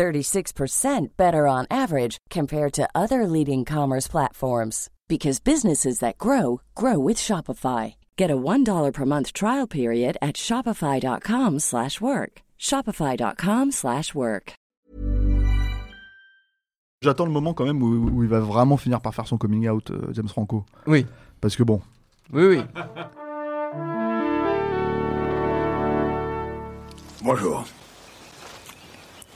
36% better on average compared to other leading commerce platforms because businesses that grow grow with Shopify. Get a $1 per month trial period at shopify.com/work. shopify.com/work. J'attends le moment quand même où, où il va vraiment finir par faire son coming out, euh, James Franco. Oui, Parce que bon, oui, oui. Bonjour.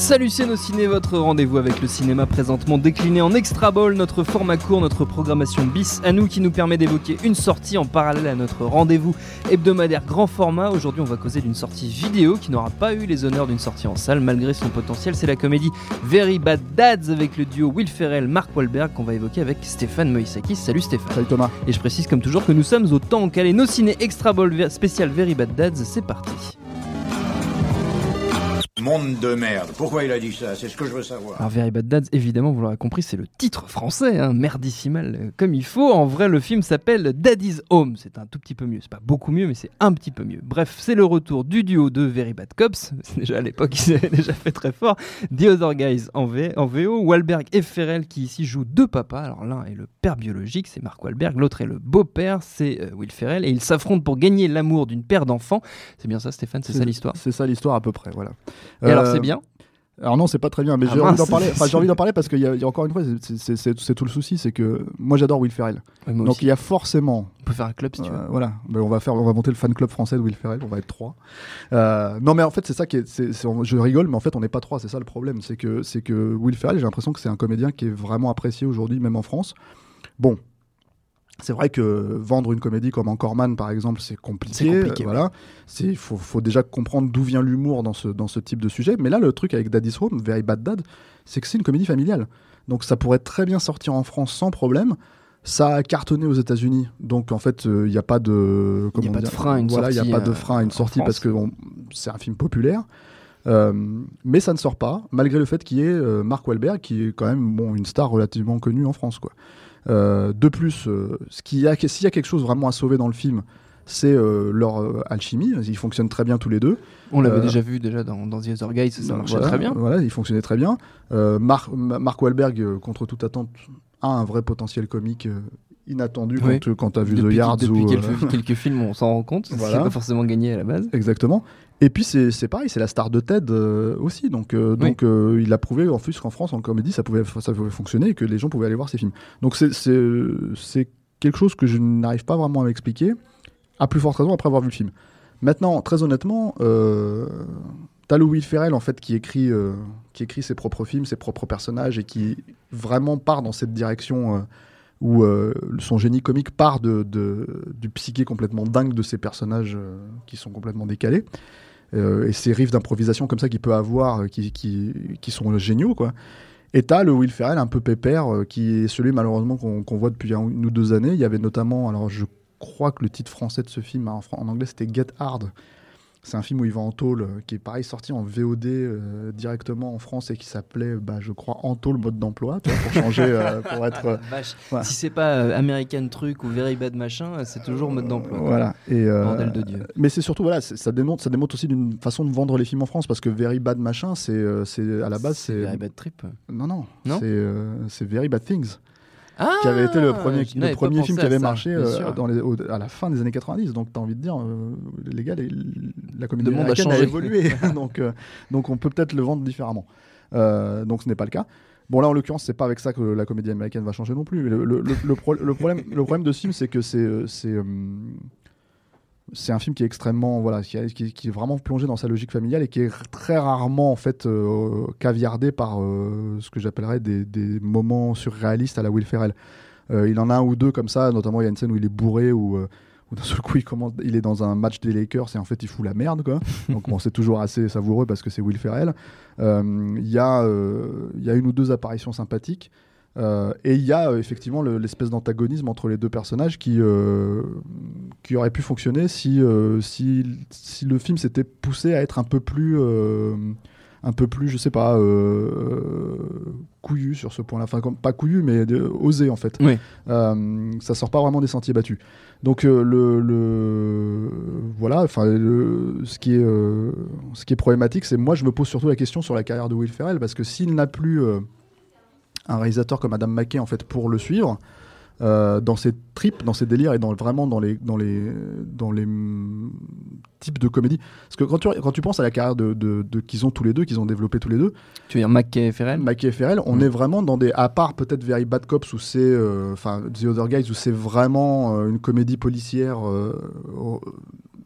Salut c'est nos ciné, votre rendez-vous avec le cinéma présentement décliné en extra ball, notre format court, notre programmation bis à nous qui nous permet d'évoquer une sortie en parallèle à notre rendez-vous hebdomadaire grand format. Aujourd'hui on va causer d'une sortie vidéo qui n'aura pas eu les honneurs d'une sortie en salle malgré son potentiel. C'est la comédie Very Bad Dads avec le duo Will Ferrell, Mark Wahlberg qu'on va évoquer avec Stéphane Moïsakis. Salut Stéphane. salut Thomas. Et je précise comme toujours que nous sommes au temps calé nos ciné extra ball spécial Very Bad Dads. C'est parti. Monde de merde. Pourquoi il a dit ça? C'est ce que je veux savoir. Alors Very Bad Dads, évidemment, vous l'aurez compris, c'est le titre français, hein, merdissimal euh, comme il faut. En vrai, le film s'appelle Daddy's Home. C'est un tout petit peu mieux. C'est pas beaucoup mieux, mais c'est un petit peu mieux. Bref, c'est le retour du duo de Very Bad Cops. C'est déjà à l'époque, ils avaient déjà fait très fort. The Other Guys en, V- en VO. Wahlberg et Ferrell qui ici jouent deux papas. Alors l'un est le père biologique, c'est Mark Wahlberg. L'autre est le beau-père, c'est euh, Will Ferrell. Et ils s'affrontent pour gagner l'amour d'une paire d'enfants. C'est bien ça, Stéphane? C'est ça l'histoire? C'est ça l'histoire à peu près, voilà. Et alors Euh, c'est bien Alors non, c'est pas très bien, mais Ah j'ai envie d'en parler. Enfin, j'ai envie d'en parler parce qu'il y, a- il y a encore une fois, c'est- tout le souci, c'est que moi j'adore Will Ferrell. Ouais, Donc aussi. il y a forcément, On peut faire un club si tu veux. euh, voilà, Ben, on va faire, on va monter le fan club français de Will Ferrell, on va être trois. Euh, non, mais en fait c'est ça qui est, je rigole, mais en fait on n'est pas trois, c'est ça le problème, c'est que c'est que Will Ferrell, j'ai l'impression que c'est un comédien qui est vraiment apprécié aujourd'hui, même en France. Bon. C'est vrai que vendre une comédie comme Encore Man, par exemple, c'est compliqué. Compliqué, euh, voilà. C'est- Il faut, faut déjà comprendre d'où vient l'humour dans ce, dans ce type de sujet. Mais là, le truc avec Daddy's Home, Very Bad Dad, c'est que c'est une comédie familiale. Donc ça pourrait très bien sortir en France sans problème. Ça a cartonné aux États-Unis, donc en fait, il n'y a pas de, comment pas de frein à une voilà, il sortie, n'y a pas de euh, frein à une sortie France. parce que bon, c'est un film populaire. Euh, mais ça ne sort pas, malgré le fait qu'il y ait euh, Mark Wahlberg, qui est quand même bon, une star relativement connue en France. Quoi. Euh, de plus, euh, s'il y a quelque chose vraiment à sauver dans le film, c'est euh, leur euh, alchimie. Ils fonctionnent très bien tous les deux. On l'avait Euh, déjà vu déjà dans, dans The Other Guys, ça marchait Voilà, très bien. Voilà, il fonctionnait très bien. Mark, Ma- Mark Wahlberg, contre toute attente, a un vrai potentiel comique inattendu Oui. quand, quand tu as vu depuis The Yards. depuis ou, euh, quelques, quelques films, on s'en rend compte. Voilà. C'est pas forcément gagné à la base. Exactement. Et puis c'est pareil, c'est la star de Ted euh, aussi. Donc, euh, Oui. donc euh, il a prouvé en plus qu'en France, en comédie, ça pouvait, ça pouvait fonctionner et que les gens pouvaient aller voir ses films. Donc c'est- quelque chose que je n'arrive pas vraiment à m'expliquer, à plus forte raison après avoir vu le film. Maintenant, très honnêtement, t'as Will Ferrell en fait qui écrit, qui écrit ses propres films, ses propres personnages et qui vraiment part dans cette direction où euh, son génie comique part de, du psyché complètement dingue de ses personnages euh, qui sont complètement décalés. Euh, et ces riffs d'improvisation comme ça qu'il peut avoir, qui, qui, qui sont géniaux, quoi. Et t'as le Will Ferrell un peu pépère, qui est celui malheureusement qu'on voit depuis un- une ou deux années. Il y avait notamment, alors je crois que le titre français de ce film, en, fran- en anglais, c'était Get Hard. C'est un film où il va en tôle, euh, qui est pareil sorti en VOD euh, directement en France et qui s'appelait, bah, je crois, En tôle mode d'emploi, pour changer, euh, pour être. euh, voilà. Si c'est pas American Truc ou Very Bad Machin, c'est toujours mode d'emploi. Voilà. Et, Bordel de Dieu. Mais c'est surtout, voilà, ça démontre, ça démontre aussi d'une façon de vendre les films en France parce que Very Bad Machin, c'est, c'est à la base, c'est. Very Bad Trip. Non, non, Non c'est Very Bad Things. Ah qui avait été le premier, je le premier film qui avait ça, marché euh, sûr. dans les, au- à la fin des années 90. Donc, tu as envie de dire, euh, les gars, les- la comédie monde a évolué. donc, euh, donc, on peut peut-être le vendre différemment. Euh, donc, ce n'est pas le cas. Bon, là, en l'occurrence, c'est pas avec ça que la comédie américaine va changer non plus. Le, le- le- le pro- le problème, le problème de ce film, c'est que c'est. C'est un film qui est extrêmement voilà qui, qui- qui est vraiment plongé dans sa logique familiale et qui est très rarement en fait euh, caviardé par euh, ce que j'appellerais des, des moments surréalistes à la Will Ferrell. Euh, il en a un ou deux comme ça, notamment il y a une scène où il est bourré où, où d'un seul coup il, commence, il est dans un match des Lakers et en fait il fout la merde. Quoi. Donc bon, c'est toujours assez savoureux parce que c'est Will Ferrell. Il y, a, il y a une ou deux apparitions sympathiques. Euh, et il y a euh, effectivement le- l'espèce d'antagonisme entre les deux personnages qui, euh, qui aurait pu fonctionner si, euh, si, si le film s'était poussé à être un peu plus, euh, un peu plus, je sais pas, euh, couillu sur ce point-là. Enfin, comme- pas couillu, mais osé en fait. Oui. Euh, ça sort pas vraiment des sentiers battus. Donc le, le- voilà, enfin ce qui est ce qui est problématique, c'est moi je me pose surtout la question sur la carrière de Will Ferrell parce que s'il n'a plus un réalisateur comme Adam McKay en fait pour le suivre euh, dans ses tripes, dans ses délires et dans vraiment dans les dans les dans les mm, types de comédie. Parce que quand tu quand tu penses à la carrière de, de- de- qu'ils ont tous les deux, qu'ils ont développé tous les deux, Tu veux dire McKay et Ferrell? McKay et Ferrell, on est vraiment dans des. À part peut-être Very Bad Cops où c'est. euh, Enfin, The Other Guys où c'est vraiment euh, une comédie policière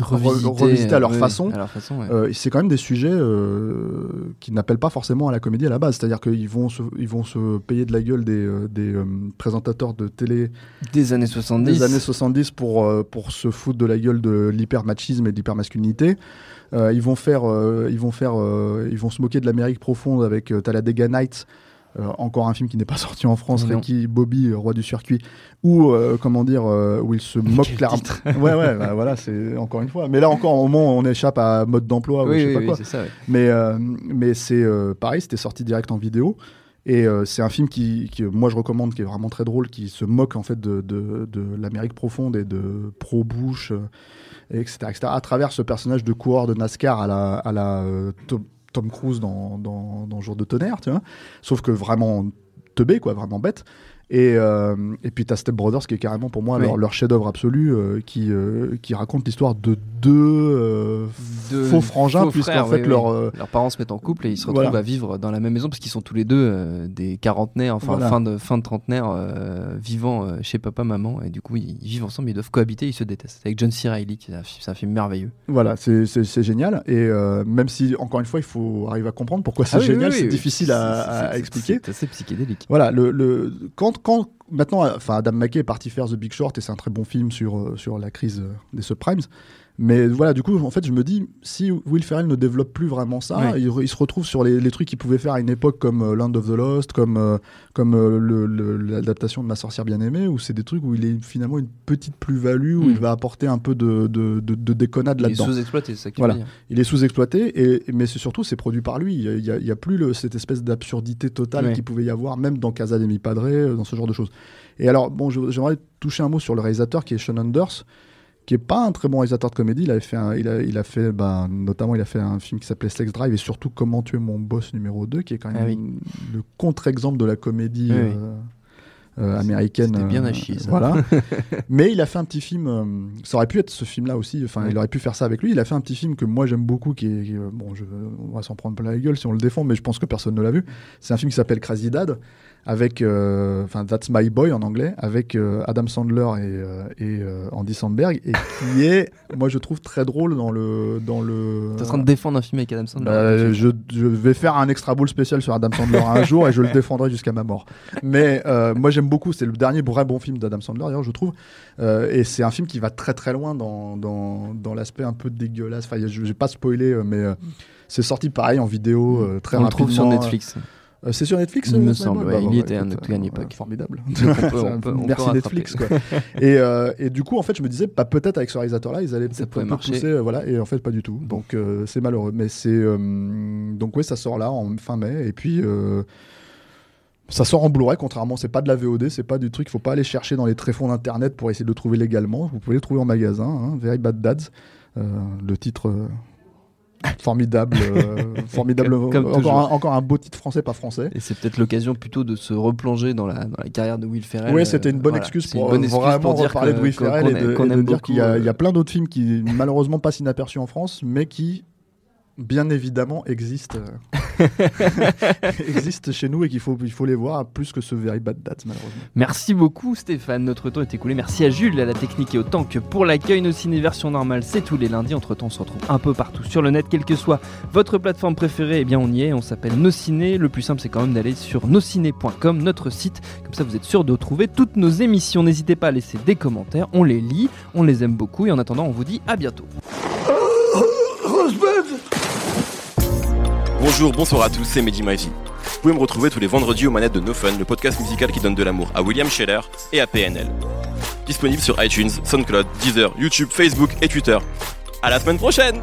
euh, re- revisité à leur oui, façon. À leur façon, ouais. euh, c'est quand même des sujets euh, qui n'appellent pas forcément à la comédie à la base. C'est-à-dire qu'ils vont se, ils vont se payer de la gueule des, euh, des euh, présentateurs de télé Des années 70. des années 70 pour, euh, pour se foutre de la gueule de l'hypermachisme et de l'hypermasculinité. Euh, ils vont faire, euh, ils vont faire, euh, ils vont se moquer de l'Amérique profonde avec euh, Talladega Nights, euh, encore un film qui n'est pas sorti en France, Non. Ricky Bobby, euh, roi du circuit, où euh, comment dire, euh, où il se moque clairement. ouais, ouais, bah, voilà, c'est encore une fois. Mais là encore, au moment où on échappe à mode d'emploi ou oui, je sais oui, pas oui, quoi. c'est ça. Mais, euh, mais c'est euh, pareil, c'était sorti direct en vidéo. Et euh, c'est un film qui, qui, moi, je recommande, qui est vraiment très drôle, qui se moque en fait de, de, de l'Amérique profonde et de pro-Bush, euh, etc., etc., à travers ce personnage de coureur de NASCAR à la, à la euh, Tom, Cruise dans, dans, dans Jour de tonnerre, tu vois. Sauf que vraiment teubé, quoi, vraiment bête. Et, euh, et puis t'as Step Brothers qui est carrément pour moi Oui. leur, leur chef-d'œuvre absolu, euh, qui, euh, qui raconte l'histoire de deux euh, Deux faux frangins, faux puisqu'en frères, fait oui, oui. leur, Leurs parents se mettent en couple et ils se retrouvent Voilà. à vivre dans la même maison parce qu'ils sont tous les deux des quarantenaires, enfin Voilà. fin, de, fin de trentenaire, vivant chez papa, maman. Et du coup, ils, ils vivent ensemble, ils doivent cohabiter, ils se détestent. Avec John C. Reilly, un, c'est un film merveilleux. Voilà, c'est- c'est c'est génial. Et même si, encore une fois, il faut arriver à comprendre pourquoi c'est Ah oui, génial, c'est difficile c'est- à, c'est- à c'est- expliquer. C'est assez psychédélique. Voilà, le, le, quand, quand maintenant, enfin, Adam McKay est parti faire The Big Short et c'est un très bon film sur, euh, sur la crise euh, des subprimes. Mais voilà, du coup, en fait, je me dis, si Will Ferrell ne développe plus vraiment ça, il, se retrouve sur les, les trucs qu'il pouvait faire à une époque comme euh, Land of the Lost, comme, euh, comme euh, l'adaptation de Ma sorcière bien-aimée, où c'est des trucs où il est finalement une petite plus-value, où Mm. il va apporter un peu de, de, de, de déconnade Il est là-dedans. sous-exploité, c'est ça qui Voilà. veut dire. Il est sous-exploité, et, mais c'est surtout, c'est produit par lui. Il n'y a, plus le- cette espèce d'absurdité totale Ouais. qu'il pouvait y avoir, même dans Casa de mi Padre, dans ce genre de choses. Et alors, bon, j'aimerais toucher un mot sur le réalisateur qui est Sean Anders, qui est pas un très bon réalisateur de comédie. Il, avait fait un- il, a, il a fait, ben, notamment, il a fait un film qui s'appelait Sex Drive et surtout Comment tuer mon boss numéro 2, qui est quand même Ah oui. le contre-exemple de la comédie. Oui, oui. euh, euh, américaine. C'était bien euh, à chier, ça. Voilà. Mais il a fait un petit film. euh, ça aurait pu être ce film-là aussi. Enfin, Ouais. il aurait pu faire ça avec lui. Il a fait un petit film que moi j'aime beaucoup, qui est qui est, bon, je, on va s'en prendre plein la gueule si on le défend, mais je pense que personne ne l'a vu. C'est un film qui s'appelle Crazy Dad, avec, euh, enfin, That's My Boy en anglais, avec euh, Adam Sandler et, euh, et euh, Andy Samberg, et qui est, moi je trouve très drôle dans le, dans le. T'es en train de défendre un film avec Adam Sandler. Bah, je, je vais faire un extra ball spécial sur Adam Sandler un jour et je le défendrai jusqu'à ma mort. Mais euh, moi j'aime beaucoup, c'est le dernier vrai bon film d'Adam Sandler d'ailleurs je trouve. Euh, et c'est un film qui va très très loin dans, dans, dans l'aspect un peu dégueulasse. Enfin, je vais pas spoiler, mais euh, c'est sorti pareil en vidéo euh, très On le rapidement. trouve sur Netflix. Euh, c'est sur Netflix Il me semble, Bah, ouais, bah, il y bah, était à écoute, notre gagne euh, époque. Formidable. On peut- C'est on un- peut- on peut Merci. Netflix. Quoi. et, euh, et du coup, en fait, je me disais, bah, peut-être avec ce réalisateur-là, ils allaient peut-être pourrait un peu marcher. pousser, euh, voilà, et en fait, pas du tout. Donc, euh, c'est malheureux. Mais c'est. donc, ouais, ça sort là, en fin mai. Et puis. ça sort en Blu-ray, contrairement, c'est pas de la VOD, c'est pas du truc, il faut pas aller chercher dans les tréfonds d'internet pour essayer de le trouver légalement. Vous pouvez le trouver en magasin, hein, Very Bad Dads. Le titre formidable, euh, formidable. Comme- comme toujours. encore, un, encore un beau titre français, pas français. Et c'est peut-être l'occasion plutôt de se replonger dans la, dans la carrière de Will Ferrell. Oui, Euh, c'était une bonne voilà. excuse pour une bonne excuse vraiment pour dire reparler que- de Will Ferrell et de, et dire qu'il y, y a euh, plein d'autres films qui malheureusement passent inaperçus en France, mais qui bien évidemment existent euh, existent chez nous et qu'il faut, il faut les voir plus que ce Very Bad Dad, malheureusement. Merci beaucoup Stéphane, notre temps est écoulé. Merci à Jules, à la technique et autant que pour l'accueil. Nos ciné version normale, c'est tous les lundis. Entre temps, on se retrouve un peu partout sur le net, quelle que soit votre plateforme préférée. Eh bien, on y est. On s'appelle Nos Ciné. Le plus simple, c'est quand même d'aller sur nosciné.com, notre site. Comme ça, vous êtes sûr de retrouver toutes nos émissions. N'hésitez pas à laisser des commentaires. On les lit, on les aime beaucoup. Et en attendant, on vous dit à bientôt. Bonjour, bonsoir à tous, c'est Mehdi Maizy. Vous pouvez me retrouver tous les vendredis aux manettes de No Fun, le podcast musical qui donne de l'amour à William Scheller et à PNL. Disponible sur iTunes, SoundCloud, Deezer, YouTube, Facebook et Twitter. À la semaine prochaine!